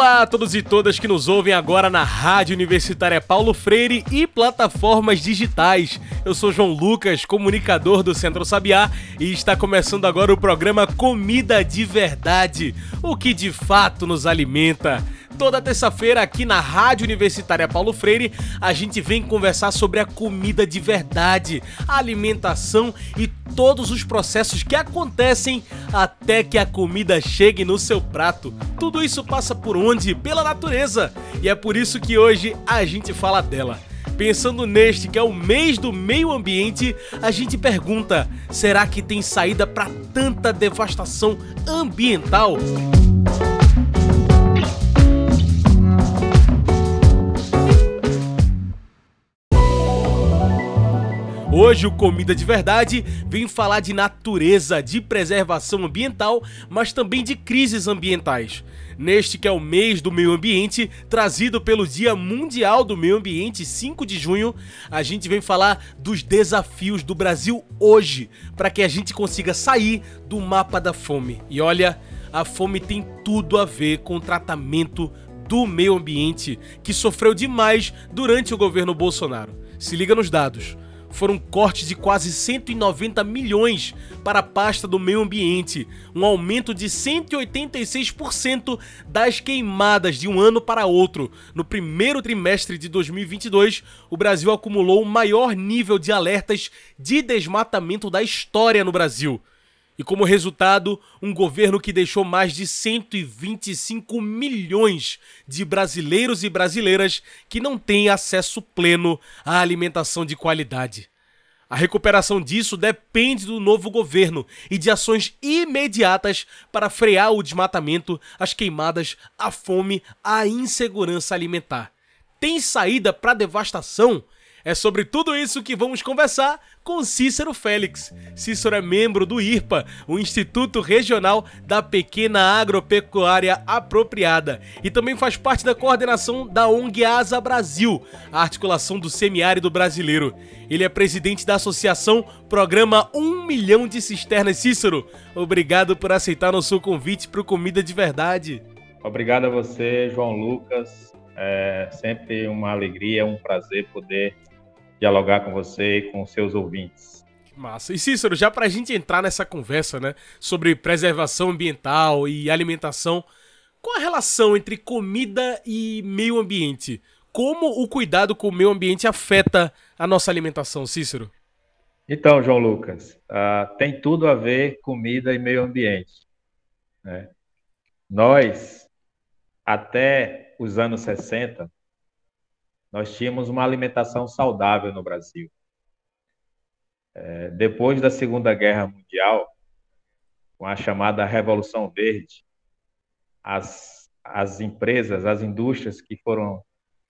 Olá a todos e todas que nos ouvem agora na Rádio Universitária Paulo Freire e plataformas digitais. Eu sou João Lucas, comunicador do Centro Sabiá, e está começando agora o programa Comida de Verdade, o que de fato nos alimenta. Toda terça-feira aqui na Rádio Universitária Paulo Freire, a gente vem conversar sobre a comida de verdade, a alimentação e todos os processos que acontecem até que a comida chegue no seu prato. Tudo isso passa por onde? Pela natureza. E é por isso que hoje a gente fala dela. Pensando neste que é o mês do meio ambiente, a gente pergunta: será que tem saída para tanta devastação ambiental? Hoje o Comida de Verdade vem falar de natureza, de preservação ambiental, mas também de crises ambientais. Neste que é o mês do meio ambiente, trazido pelo Dia Mundial do Meio Ambiente, 5 de junho, a gente vem falar dos desafios do Brasil hoje, para que a gente consiga sair do mapa da fome. E olha, a fome tem tudo a ver com o tratamento do meio ambiente, que sofreu demais durante o governo Bolsonaro. Se liga nos dados foram cortes de quase 190 milhões para a pasta do meio ambiente, um aumento de 186% das queimadas de um ano para outro. No primeiro trimestre de 2022, o Brasil acumulou o maior nível de alertas de desmatamento da história no Brasil. E como resultado, um governo que deixou mais de 125 milhões de brasileiros e brasileiras que não têm acesso pleno à alimentação de qualidade. A recuperação disso depende do novo governo e de ações imediatas para frear o desmatamento, as queimadas, a fome, a insegurança alimentar. Tem saída para devastação? É sobre tudo isso que vamos conversar com Cícero Félix. Cícero é membro do IRPA, o Instituto Regional da Pequena Agropecuária Apropriada, e também faz parte da coordenação da ONG Asa Brasil, a articulação do semiárido brasileiro. Ele é presidente da associação Programa 1 Milhão de Cisternas. Cícero, obrigado por aceitar nosso convite para o Comida de Verdade. Obrigado a você, João Lucas. É sempre uma alegria, um prazer poder dialogar com você e com seus ouvintes. Massa. E Cícero, já para a gente entrar nessa conversa, né, sobre preservação ambiental e alimentação, qual a relação entre comida e meio ambiente? Como o cuidado com o meio ambiente afeta a nossa alimentação, Cícero? Então, João Lucas, uh, tem tudo a ver comida e meio ambiente. Né? Nós, até os anos 60, nós tínhamos uma alimentação saudável no Brasil. É, depois da Segunda Guerra Mundial, com a chamada Revolução Verde, as, as empresas, as indústrias que foram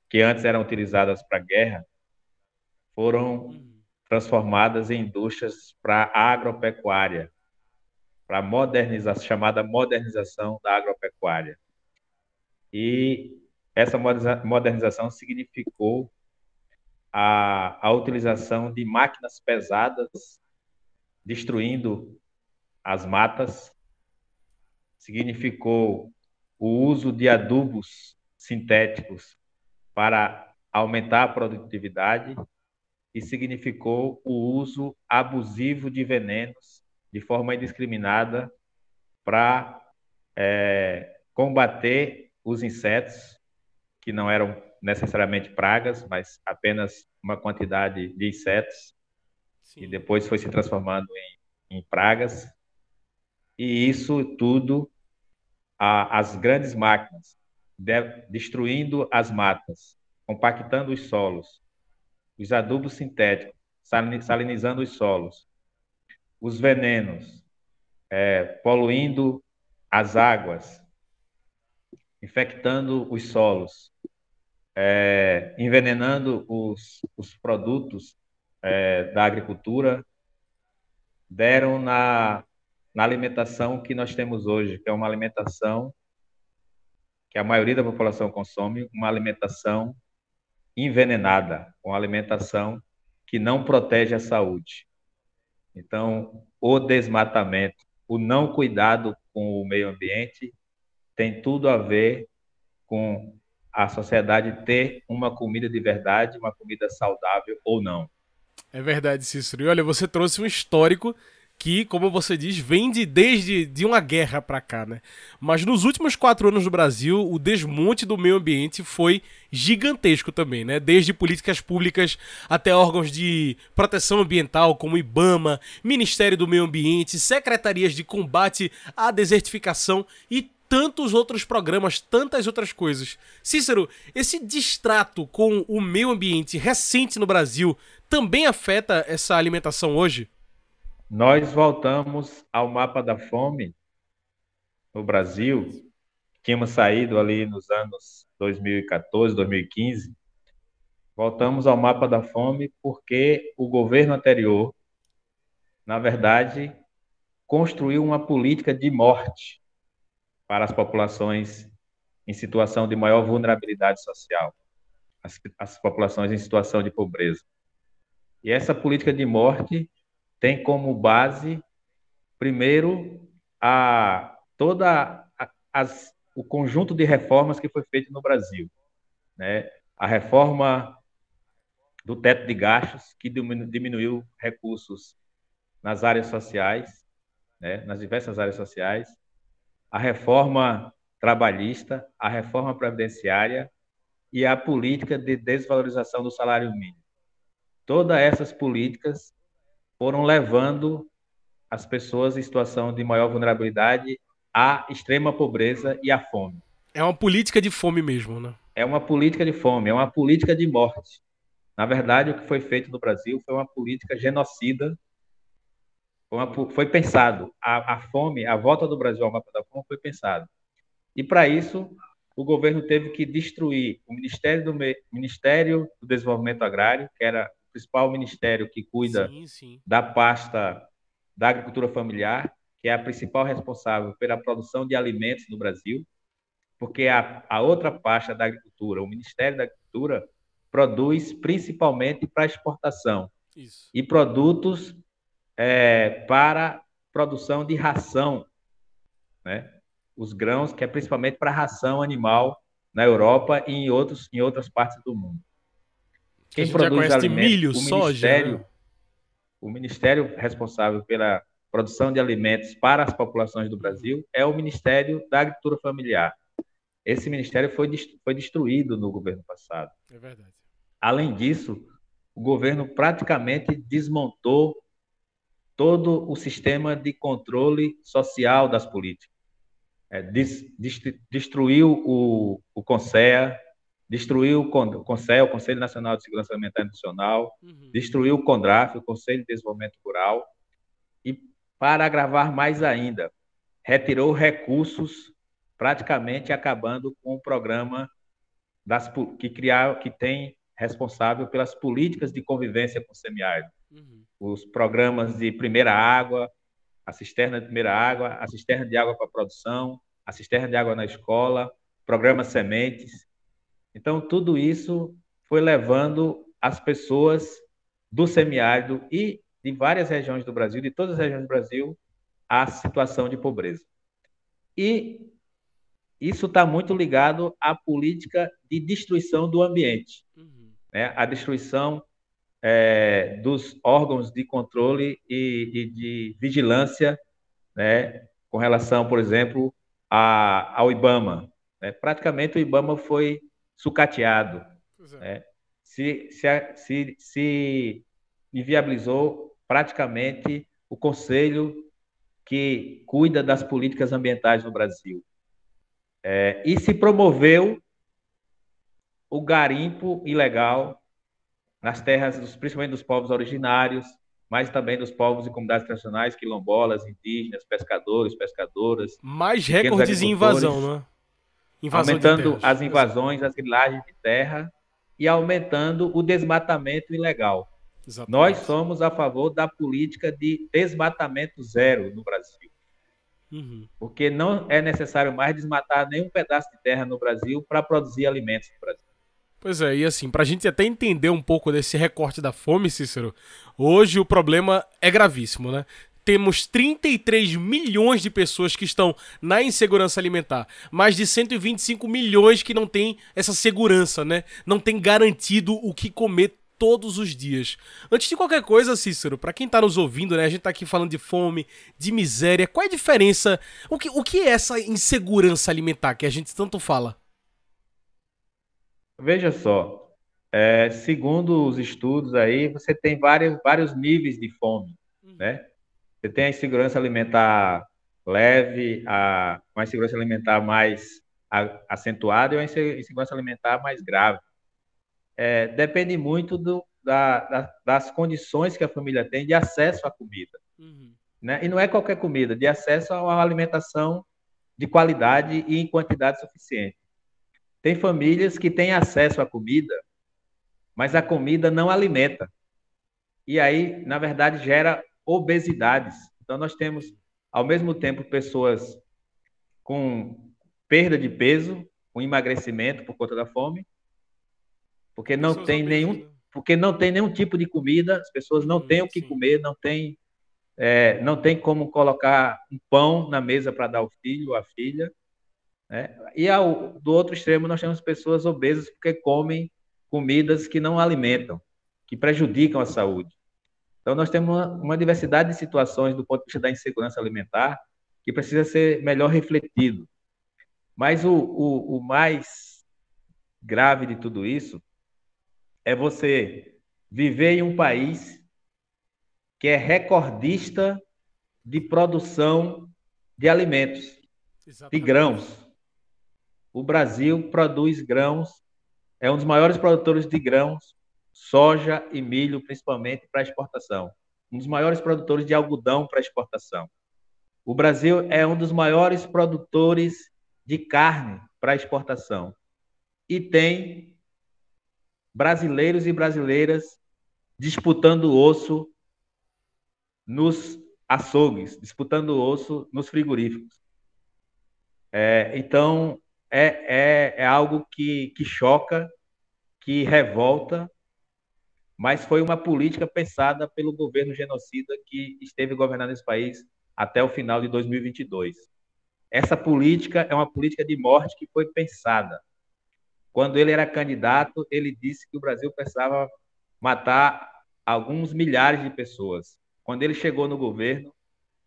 que antes eram utilizadas para guerra, foram transformadas em indústrias para agropecuária, para modernização, chamada modernização da agropecuária. E essa modernização significou a, a utilização de máquinas pesadas, destruindo as matas, significou o uso de adubos sintéticos para aumentar a produtividade. E significou o uso abusivo de venenos de forma indiscriminada para é, combater os insetos que não eram necessariamente pragas, mas apenas uma quantidade de insetos, Sim. e depois foi se transformando em, em pragas. E isso tudo, a, as grandes máquinas, de, destruindo as matas, compactando os solos, os adubos sintéticos, salinizando os solos, os venenos, é, poluindo as águas, infectando os solos, é, envenenando os, os produtos é, da agricultura, deram na, na alimentação que nós temos hoje, que é uma alimentação que a maioria da população consome, uma alimentação envenenada, uma alimentação que não protege a saúde. Então, o desmatamento, o não cuidado com o meio ambiente tem tudo a ver com a sociedade ter uma comida de verdade, uma comida saudável ou não. É verdade, Cícero. E olha, você trouxe um histórico que, como você diz, vem de, desde de uma guerra para cá, né? Mas nos últimos quatro anos no Brasil, o desmonte do meio ambiente foi gigantesco também, né? Desde políticas públicas até órgãos de proteção ambiental, como IBAMA, Ministério do Meio Ambiente, secretarias de combate à desertificação e tantos outros programas, tantas outras coisas. Cícero, esse distrato com o meio ambiente recente no Brasil também afeta essa alimentação hoje? Nós voltamos ao mapa da fome no Brasil. Tínhamos saído ali nos anos 2014, 2015. Voltamos ao mapa da fome porque o governo anterior, na verdade, construiu uma política de morte para as populações em situação de maior vulnerabilidade social, as, as populações em situação de pobreza. E essa política de morte tem como base, primeiro, a toda a, as, o conjunto de reformas que foi feito no Brasil. Né? A reforma do teto de gastos, que diminuiu recursos nas áreas sociais, né? nas diversas áreas sociais, a reforma trabalhista, a reforma previdenciária e a política de desvalorização do salário mínimo. Todas essas políticas foram levando as pessoas em situação de maior vulnerabilidade à extrema pobreza e à fome. É uma política de fome mesmo, né? É uma política de fome, é uma política de morte. Na verdade, o que foi feito no Brasil foi uma política genocida. Foi, pensado. A, a, fome, a volta do Brasil ao mapa da fome foi pensado. E para isso, o governo teve que destruir o Ministério do, Ministério do Desenvolvimento Agrário, que era principal ministério que cuida sim, sim. da pasta da agricultura familiar, que é a principal responsável pela produção de alimentos no Brasil, porque a, a outra pasta da agricultura, o Ministério da Agricultura, produz principalmente para exportação Isso. e produtos é, para produção de ração, né? Os grãos, que é principalmente para ração animal na Europa e em, outros, em outras partes do mundo. Quem produz alimentos, milho, o soja, ministério, né? o ministério responsável pela produção de alimentos para as populações do Brasil é o Ministério da Agricultura Familiar. Esse ministério foi, foi destruído no governo passado. É verdade. Além disso, o governo praticamente desmontou todo o sistema de controle social das políticas. É, des, destruiu o, o CONSEA, destruiu o CONSEL, o Conselho Nacional de Segurança Alimentar e Nutricional, uhum. destruiu o CONDRAF, o Conselho de Desenvolvimento Rural, e, para agravar mais ainda, retirou recursos, praticamente acabando com o programa das, que, criar, que tem responsável pelas políticas de convivência com o semiárido. Uhum. Os programas de primeira água, a cisterna de primeira água, a cisterna de água para produção, a cisterna de água na escola, programa sementes, então, tudo isso foi levando as pessoas do semiárido e de várias regiões do Brasil, de todas as regiões do Brasil, à situação de pobreza. E isso está muito ligado à política de destruição do ambiente, uhum. né? a destruição é, dos órgãos de controle e, e de vigilância, né? com relação, por exemplo, a, ao IBAMA. Né? Praticamente o IBAMA foi sucateado. É. Né? Se, se, se, se inviabilizou praticamente o conselho que cuida das políticas ambientais no Brasil. É, e se promoveu o garimpo ilegal nas terras, dos, principalmente dos povos originários, mas também dos povos e comunidades tradicionais, quilombolas, indígenas, pescadores, pescadoras. Mais recordes em invasão, não é? Invasão aumentando as invasões, as grilagens de terra e aumentando o desmatamento ilegal. Exatamente. Nós somos a favor da política de desmatamento zero no Brasil. Uhum. Porque não é necessário mais desmatar nenhum pedaço de terra no Brasil para produzir alimentos no Brasil. Pois é, e assim, para a gente até entender um pouco desse recorte da fome, Cícero, hoje o problema é gravíssimo, né? Temos 33 milhões de pessoas que estão na insegurança alimentar, mais de 125 milhões que não têm essa segurança, né? Não tem garantido o que comer todos os dias. Antes de qualquer coisa, Cícero, para quem tá nos ouvindo, né, a gente tá aqui falando de fome, de miséria, qual é a diferença? O que, o que é essa insegurança alimentar que a gente tanto fala? Veja só, é, segundo os estudos aí, você tem vários, vários níveis de fome, uhum. né? Você tem a insegurança alimentar leve, a, uma insegurança alimentar mais acentuada e uma insegurança alimentar mais grave é, depende muito do, da, da, das condições que a família tem de acesso à comida. Uhum. Né? E não é qualquer comida, de acesso a uma alimentação de qualidade e em quantidade suficiente. Tem famílias que têm acesso à comida, mas a comida não alimenta. E aí, na verdade, gera obesidades. Então, nós temos, ao mesmo tempo, pessoas com perda de peso, com emagrecimento por conta da fome, porque não tem nenhum, porque não tem nenhum tipo de comida, as pessoas não hum, têm o que sim. comer, não tem, é, não tem como colocar um pão na mesa para dar ao filho ou à filha. Né? E ao, do outro extremo nós temos pessoas obesas porque comem comidas que não alimentam, que prejudicam a saúde. Então nós temos uma, uma diversidade de situações do ponto de vista da insegurança alimentar que precisa ser melhor refletido. Mas o, o, o mais grave de tudo isso é você viver em um país que é recordista de produção de alimentos, Exatamente. de grãos. O Brasil produz grãos, é um dos maiores produtores de grãos, soja e milho, principalmente para exportação. Um dos maiores produtores de algodão para exportação. O Brasil é um dos maiores produtores de carne para exportação. E tem brasileiros e brasileiras disputando osso nos açougues, disputando osso nos frigoríficos. É, então, é, é, é algo que, que choca, que revolta, mas foi uma política pensada pelo governo genocida que esteve governando esse país até o final de 2022. Essa política é uma política de morte que foi pensada. Quando ele era candidato, ele disse que o Brasil precisava matar alguns milhares de pessoas. Quando ele chegou no governo,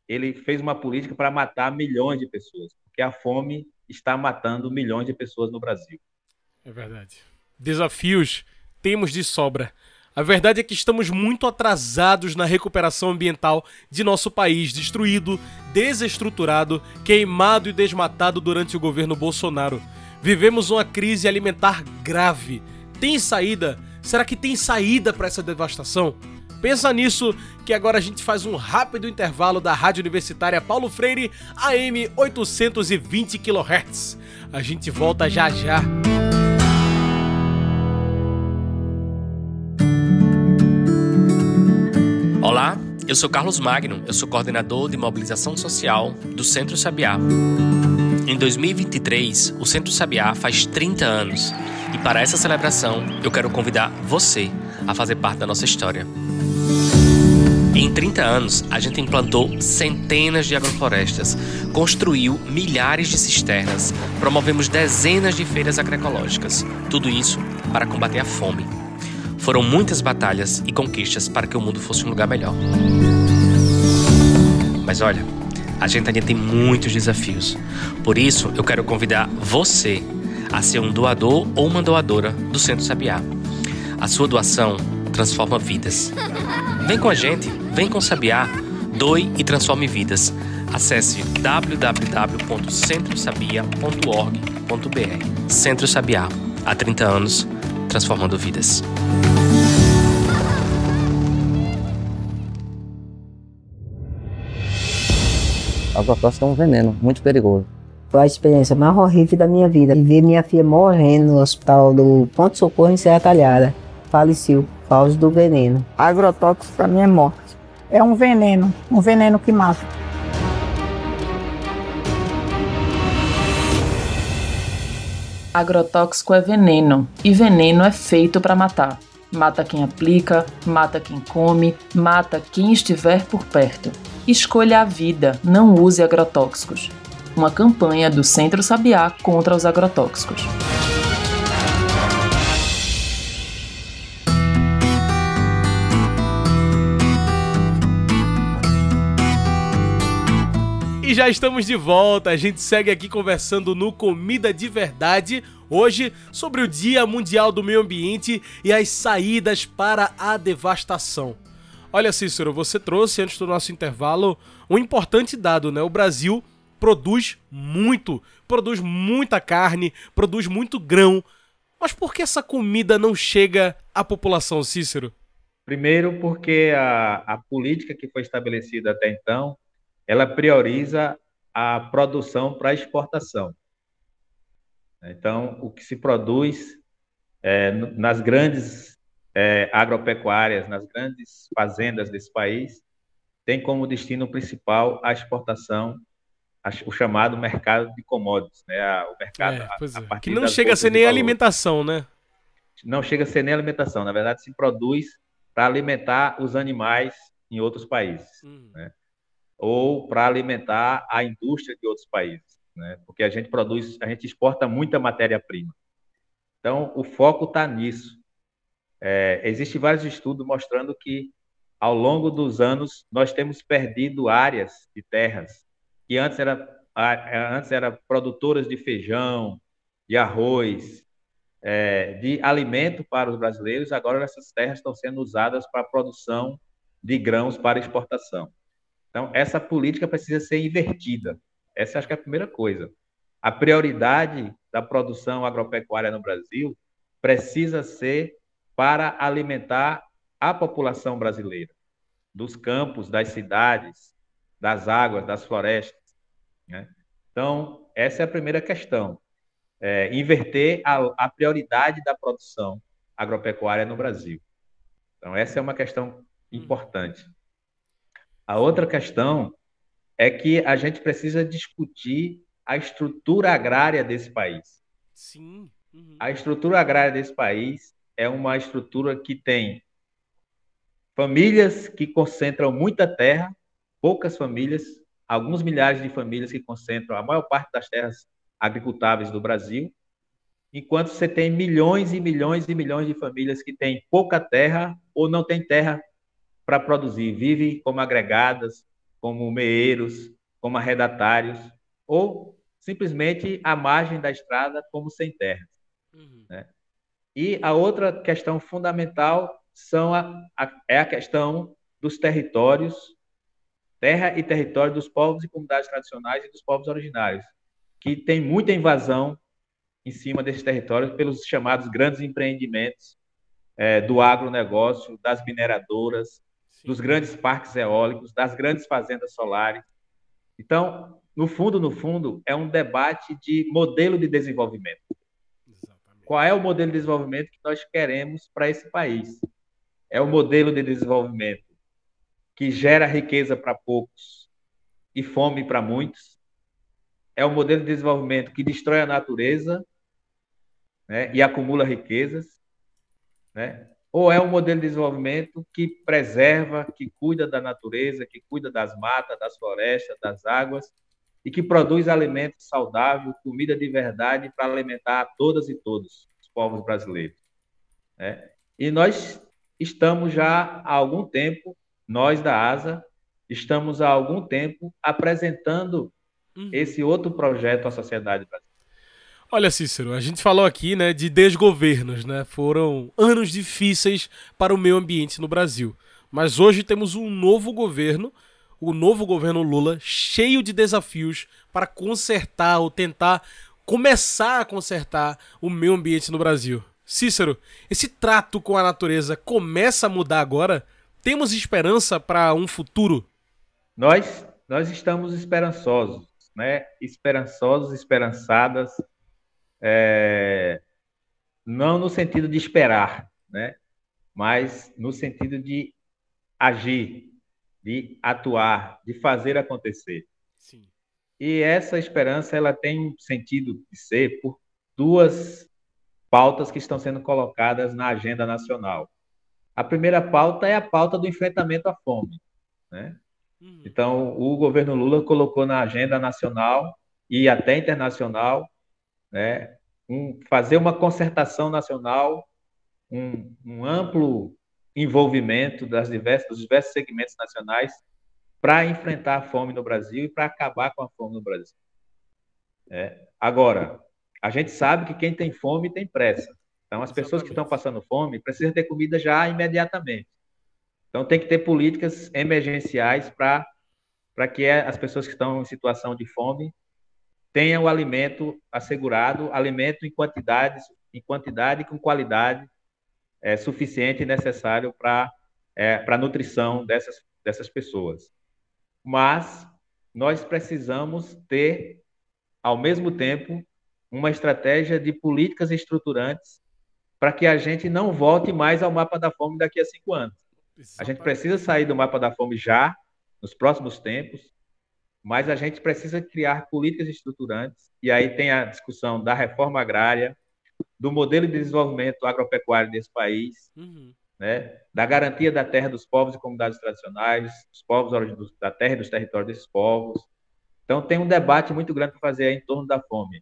ele fez uma política para matar milhões de pessoas, porque a fome está matando milhões de pessoas no Brasil. É verdade. Desafios temos de sobra. A verdade é que estamos muito atrasados na recuperação ambiental de nosso país, destruído, desestruturado, queimado e desmatado durante o governo Bolsonaro. Vivemos uma crise alimentar grave. Tem saída? Será que tem saída para essa devastação? Pensa nisso, que agora a gente faz um rápido intervalo da Rádio Universitária Paulo Freire, AM 820 kHz. A gente volta já já. Olá, eu sou Carlos Magno, eu sou coordenador de mobilização social do Centro Sabiá. Em 2023, o Centro Sabiá faz 30 anos e para essa celebração eu quero convidar você a fazer parte da nossa história. Em 30 anos, a gente implantou centenas de agroflorestas, construiu milhares de cisternas, promovemos dezenas de feiras agroecológicas. Tudo isso para combater a fome. Foram muitas batalhas e conquistas para que o mundo fosse um lugar melhor. Mas olha, a gente ainda tem muitos desafios. Por isso, eu quero convidar você a ser um doador ou uma doadora do Centro Sabiá. A sua doação transforma vidas. Vem com a gente, vem com o Sabiá, doe e transforme vidas. Acesse www.centrosabia.org.br. Centro Sabiá, há 30 anos, transformando vidas. agrotóxico é um veneno muito perigoso. Foi a experiência mais horrível da minha vida. Ver minha filha morrendo no hospital do Ponto Socorro em Serra Talhada. Faleceu causa do veneno. Agrotóxico para mim é morte. É um veneno, um veneno que mata. Agrotóxico é veneno e veneno é feito para matar. Mata quem aplica, mata quem come, mata quem estiver por perto. Escolha a vida, não use agrotóxicos. Uma campanha do Centro Sabiá contra os agrotóxicos. E já estamos de volta. A gente segue aqui conversando no Comida de Verdade, hoje sobre o Dia Mundial do Meio Ambiente e as saídas para a devastação. Olha, Cícero, você trouxe antes do nosso intervalo um importante dado, né? O Brasil produz muito, produz muita carne, produz muito grão. Mas por que essa comida não chega à população, Cícero? Primeiro, porque a, a política que foi estabelecida até então, ela prioriza a produção para exportação. Então, o que se produz é, nas grandes é, agropecuárias nas grandes fazendas desse país tem como destino principal a exportação, a, o chamado mercado de commodities, né? A, o mercado é, a, é. que não chega a ser nem alimentação, né? Não chega a ser nem alimentação. Na verdade, se produz para alimentar os animais em outros países, hum. né? Ou para alimentar a indústria de outros países, né? Porque a gente produz, a gente exporta muita matéria-prima. Então, o foco está nisso. É, Existem vários estudos mostrando que, ao longo dos anos, nós temos perdido áreas de terras que antes eram antes era produtoras de feijão, de arroz, é, de alimento para os brasileiros, agora essas terras estão sendo usadas para a produção de grãos para exportação. Então, essa política precisa ser invertida. Essa acho que é a primeira coisa. A prioridade da produção agropecuária no Brasil precisa ser para alimentar a população brasileira, dos campos, das cidades, das águas, das florestas. Né? Então, essa é a primeira questão. É, inverter a, a prioridade da produção agropecuária no Brasil. Então, essa é uma questão importante. A outra questão é que a gente precisa discutir a estrutura agrária desse país. Sim. Uhum. A estrutura agrária desse país é uma estrutura que tem famílias que concentram muita terra, poucas famílias, alguns milhares de famílias que concentram a maior parte das terras agricultáveis do Brasil, enquanto você tem milhões e milhões e milhões de famílias que têm pouca terra ou não têm terra para produzir, vivem como agregadas, como meeiros, como arredatários, ou simplesmente à margem da estrada, como sem terra. Uhum. Né? E a outra questão fundamental são a, a, é a questão dos territórios, terra e território dos povos e comunidades tradicionais e dos povos originários, que tem muita invasão em cima desses territórios pelos chamados grandes empreendimentos é, do agronegócio, das mineradoras, Sim. dos grandes parques eólicos, das grandes fazendas solares. Então, no fundo, no fundo, é um debate de modelo de desenvolvimento. Qual é o modelo de desenvolvimento que nós queremos para esse país? É o modelo de desenvolvimento que gera riqueza para poucos e fome para muitos? É o modelo de desenvolvimento que destrói a natureza né, e acumula riquezas? Né? Ou é um modelo de desenvolvimento que preserva, que cuida da natureza, que cuida das matas, das florestas, das águas e que produz alimento saudável, comida de verdade para alimentar todas e todos os povos brasileiros. Né? E nós estamos já há algum tempo, nós da ASA, estamos há algum tempo apresentando uhum. esse outro projeto à sociedade brasileira. Olha, Cícero, a gente falou aqui né, de desgovernos, né? Foram anos difíceis para o meio ambiente no Brasil. Mas hoje temos um novo governo o novo governo Lula cheio de desafios para consertar ou tentar começar a consertar o meio ambiente no Brasil. Cícero, esse trato com a natureza começa a mudar agora? Temos esperança para um futuro? Nós, nós estamos esperançosos, né? Esperançosos, esperançadas, é... não no sentido de esperar, né? Mas no sentido de agir, de atuar, de fazer acontecer. Sim. E essa esperança ela tem um sentido de ser por, duas pautas que estão sendo colocadas na agenda nacional. A primeira pauta é a pauta do enfrentamento à fome. Né? Uhum. Então, o governo Lula colocou na agenda nacional e até internacional né, um, fazer uma concertação nacional, um, um amplo envolvimento das diversas, dos diversos segmentos nacionais para enfrentar a fome no Brasil e para acabar com a fome no Brasil. É. Agora, a gente sabe que quem tem fome tem pressa. Então, as pessoas Exatamente. que estão passando fome precisam ter comida já imediatamente. Então, tem que ter políticas emergenciais para que as pessoas que estão em situação de fome tenham o alimento assegurado, alimento em quantidade, em quantidade e com qualidade é, suficiente e necessário para é, a nutrição dessas, dessas pessoas. Mas nós precisamos ter, ao mesmo tempo, uma estratégia de políticas estruturantes para que a gente não volte mais ao mapa da fome daqui a cinco anos. A gente precisa sair do mapa da fome já, nos próximos tempos, mas a gente precisa criar políticas estruturantes, e aí tem a discussão da reforma agrária, do modelo de desenvolvimento agropecuário desse país, uhum. né, da garantia da terra dos povos e comunidades tradicionais, dos povos da terra e dos territórios desses povos. Então, tem um debate muito grande para fazer em torno da fome.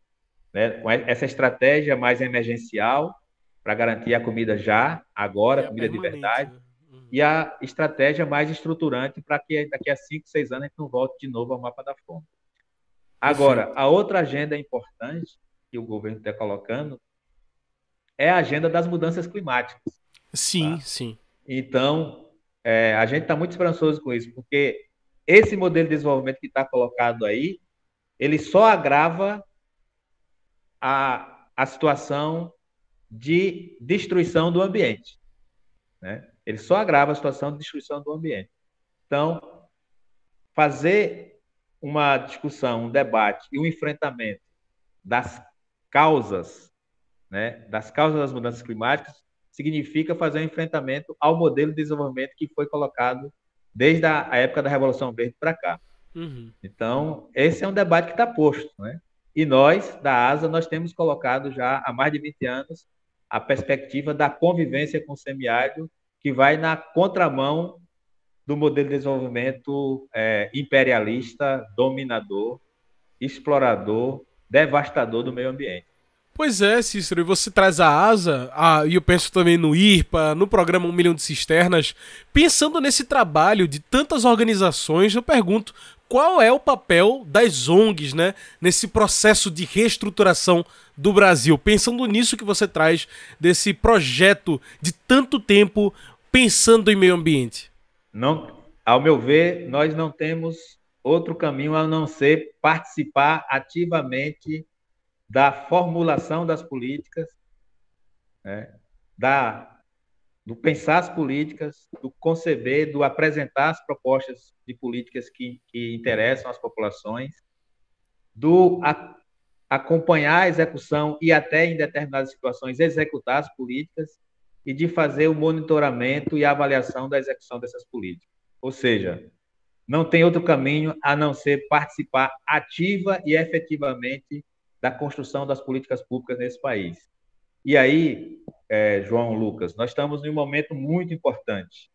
Né, com essa estratégia mais emergencial para garantir a comida já, agora, comida de verdade, né? E a estratégia mais estruturante para que daqui a cinco, seis anos a gente não volte de novo ao mapa da fome. Agora, a outra agenda importante que o governo está colocando é a agenda das mudanças climáticas. Sim, tá? sim. Então, é, a gente está muito esperançoso com isso, porque esse modelo de desenvolvimento que está colocado aí, ele só agrava a, a situação de destruição do ambiente. Né? Ele só agrava a situação de destruição do ambiente. Então, fazer uma discussão, um debate e um enfrentamento das causas né, das causas das mudanças climáticas significa fazer um enfrentamento ao modelo de desenvolvimento que foi colocado desde a época da Revolução Verde para cá. Uhum. Então, esse é um debate que está posto. Né? E nós, da ASA, nós temos colocado já há mais de 20 anos a perspectiva da convivência com o semiárido, que vai na contramão do modelo de desenvolvimento é, imperialista, dominador, explorador, devastador do meio ambiente. Pois é, Cícero, e você traz a asa, e eu penso também no IRPA, no programa Um Milhão de Cisternas. Pensando nesse trabalho de tantas organizações, eu pergunto qual é o papel das ONGs, né, nesse processo de reestruturação do Brasil? Pensando nisso que você traz, desse projeto de tanto tempo pensando em meio ambiente. Não, ao meu ver, nós não temos outro caminho a não ser participar ativamente da formulação das políticas, né, da, do pensar as políticas, do conceber, do apresentar as propostas de políticas que, que interessam as populações, do a, acompanhar a execução e até em determinadas situações executar as políticas e de fazer o monitoramento e avaliação da execução dessas políticas. Ou seja, não tem outro caminho a não ser participar ativa e efetivamente da construção das políticas públicas nesse país. E aí, é, João Lucas, nós estamos em um momento muito importante.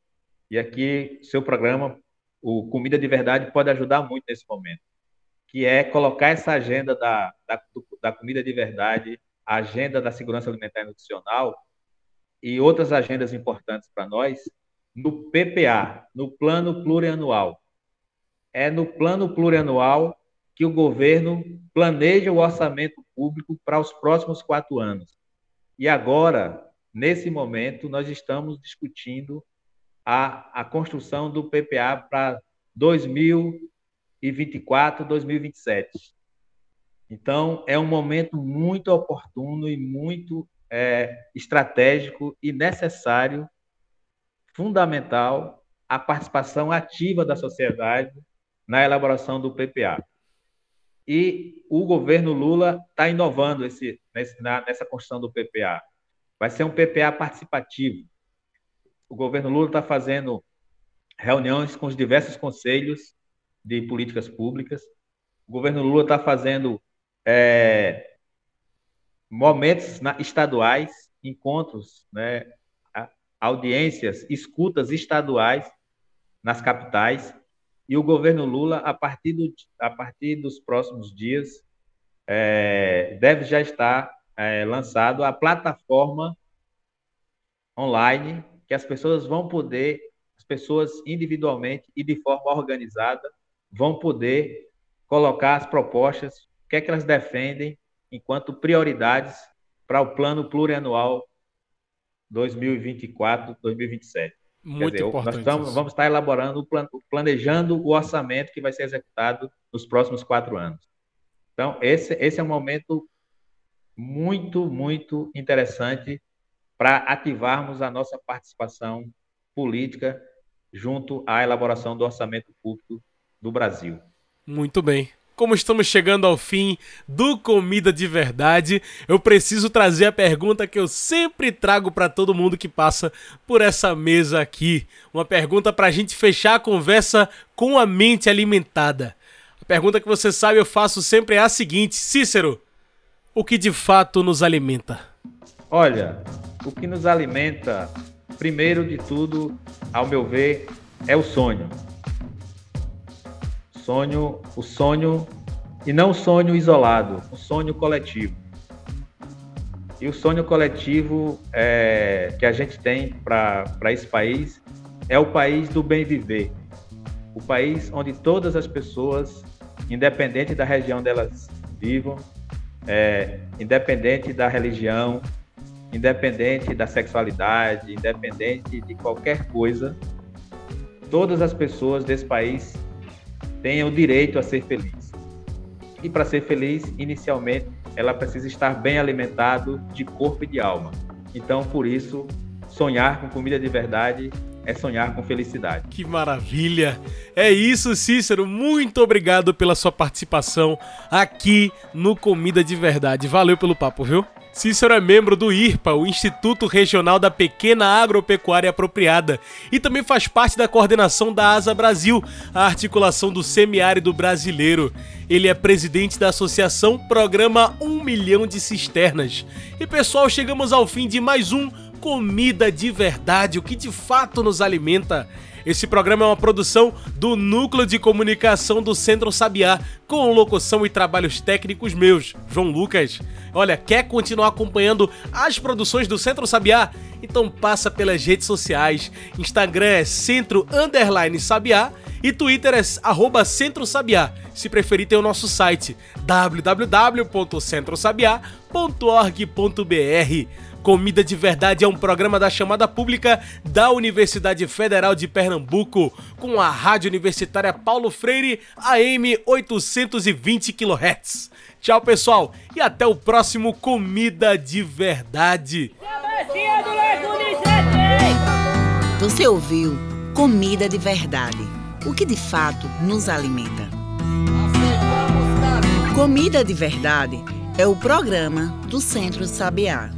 E aqui, seu programa, o Comida de Verdade, pode ajudar muito nesse momento, que é colocar essa agenda da, da, da comida de verdade, a agenda da segurança alimentar e nutricional e outras agendas importantes para nós no PPA, no Plano Plurianual. É no Plano Plurianual que o governo planeja o orçamento público para os próximos quatro anos. E agora, nesse momento, nós estamos discutindo a, a construção do PPA para 2024, 2027. Então, é um momento muito oportuno e muito é, estratégico e necessário, fundamental, a participação ativa da sociedade na elaboração do PPA. E o governo Lula está inovando esse, nesse, na, nessa construção do PPA. Vai ser um PPA participativo. O governo Lula está fazendo reuniões com os diversos conselhos de políticas públicas. O governo Lula está fazendo é, momentos estaduais, encontros, né, audiências, escutas estaduais nas capitais, e o governo Lula, a partir, do, a partir dos próximos dias, é, deve já estar é, lançado a plataforma online que as pessoas vão poder, as pessoas individualmente e de forma organizada, vão poder colocar as propostas, o que é que elas defendem enquanto prioridades para o plano plurianual 2024-2027. Muito dizer, importante. Nós estamos, vamos estar elaborando, planejando o orçamento que vai ser executado nos próximos quatro anos. Então, esse, esse é um momento muito, muito interessante para ativarmos a nossa participação política junto à elaboração do orçamento público do Brasil. Muito bem como estamos chegando ao fim do Comida de Verdade, eu preciso trazer a pergunta que eu sempre trago para todo mundo que passa por essa mesa aqui. Uma pergunta para a gente fechar a conversa com a mente alimentada. A pergunta que você sabe eu faço sempre é a seguinte: Cícero, o que de fato nos alimenta? Olha, o que nos alimenta, primeiro de tudo, ao meu ver, é o sonho sonho, o sonho e não o sonho isolado, o sonho coletivo. E o sonho coletivo é, que a gente tem para esse país é o país do bem viver, o país onde todas as pessoas, independente da região delas vivam, é, independente da religião, independente da sexualidade, independente de qualquer coisa, todas as pessoas desse país tenha o direito a ser feliz. E para ser feliz, inicialmente, ela precisa estar bem alimentado de corpo e de alma. Então, por isso, sonhar com comida de verdade é sonhar com felicidade. Que maravilha! É isso, Cícero. Muito obrigado pela sua participação aqui no Comida de Verdade. Valeu pelo papo, viu? Cícero é membro do IRPA, o Instituto Regional da Pequena Agropecuária Apropriada, e também faz parte da coordenação da ASA Brasil, a articulação do semiárido brasileiro. Ele é presidente da associação Programa 1 Milhão de Cisternas. E pessoal, chegamos ao fim de mais um Comida de Verdade, o que de fato nos alimenta. Esse programa é uma produção do Núcleo de Comunicação do Centro Sabiá, com locução e trabalhos técnicos meus, João Lucas. Olha, quer continuar acompanhando as produções do Centro Sabiá? Então passa pelas redes sociais. Instagram é Centro Underline Sabiá e Twitter é arroba Centro Sabiá. Se preferir, tem o nosso site www.centrosabiá.org.br. Comida de Verdade é um programa da chamada pública da Universidade Federal de Pernambuco, com a Rádio Universitária Paulo Freire, AM 820 kHz. Tchau, pessoal, e até o próximo Comida de Verdade. Você ouviu Comida de Verdade, o que de fato nos alimenta. Comida de Verdade é o programa do Centro Sabiá.